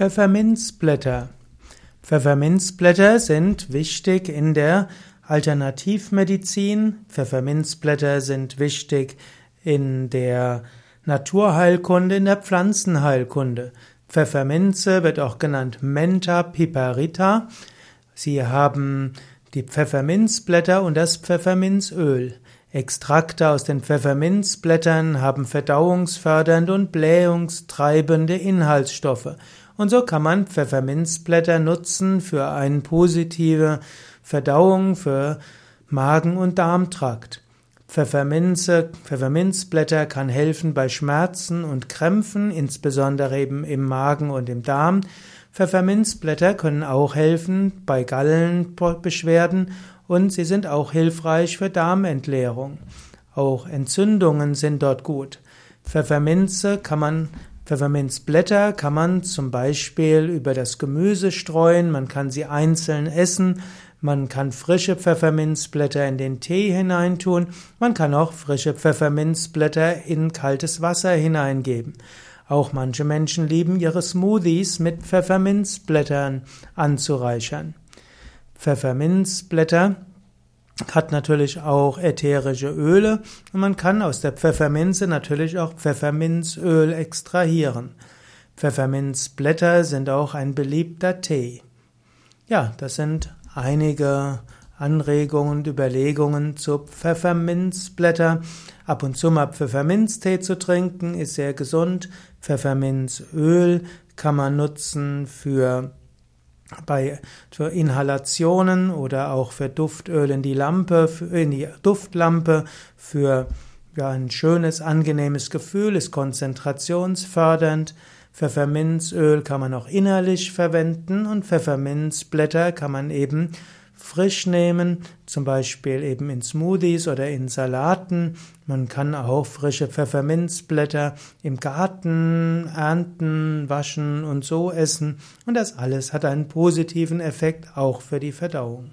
Pfefferminzblätter. Pfefferminzblätter sind wichtig in der Alternativmedizin. Pfefferminzblätter sind wichtig in der Naturheilkunde, in der Pflanzenheilkunde. Pfefferminze wird auch genannt Mentha piperita. Sie haben die Pfefferminzblätter und das Pfefferminzöl. Extrakte aus den Pfefferminzblättern haben verdauungsfördernde und blähungstreibende Inhaltsstoffe. Und so kann man Pfefferminzblätter nutzen für eine positive Verdauung, für Magen- und Darmtrakt. Pfefferminze, Pfefferminzblätter kann helfen bei Schmerzen und Krämpfen, insbesondere eben im Magen und im Darm. Pfefferminzblätter können auch helfen bei Gallenbeschwerden und sie sind auch hilfreich für Darmentleerung. Auch Entzündungen sind dort gut. Pfefferminze kann man Pfefferminzblätter kann man zum Beispiel über das Gemüse streuen, man kann sie einzeln essen, man kann frische Pfefferminzblätter in den Tee hineintun, man kann auch frische Pfefferminzblätter in kaltes Wasser hineingeben. Auch manche Menschen lieben ihre Smoothies mit Pfefferminzblättern anzureichern. Pfefferminzblätter hat natürlich auch ätherische Öle und man kann aus der Pfefferminze natürlich auch Pfefferminzöl extrahieren. Pfefferminzblätter sind auch ein beliebter Tee. Ja, das sind einige Anregungen und Überlegungen zu Pfefferminzblätter. Ab und zu mal Pfefferminztee zu trinken ist sehr gesund. Pfefferminzöl kann man nutzen für bei für Inhalationen oder auch für Duftöl in die Lampe, in die Duftlampe, für ja, ein schönes, angenehmes Gefühl, ist konzentrationsfördernd. Pfefferminzöl kann man auch innerlich verwenden und Pfefferminzblätter kann man eben frisch nehmen, zum Beispiel eben in Smoothies oder in Salaten. Man kann auch frische Pfefferminzblätter im Garten ernten, waschen und so essen. Und das alles hat einen positiven Effekt auch für die Verdauung.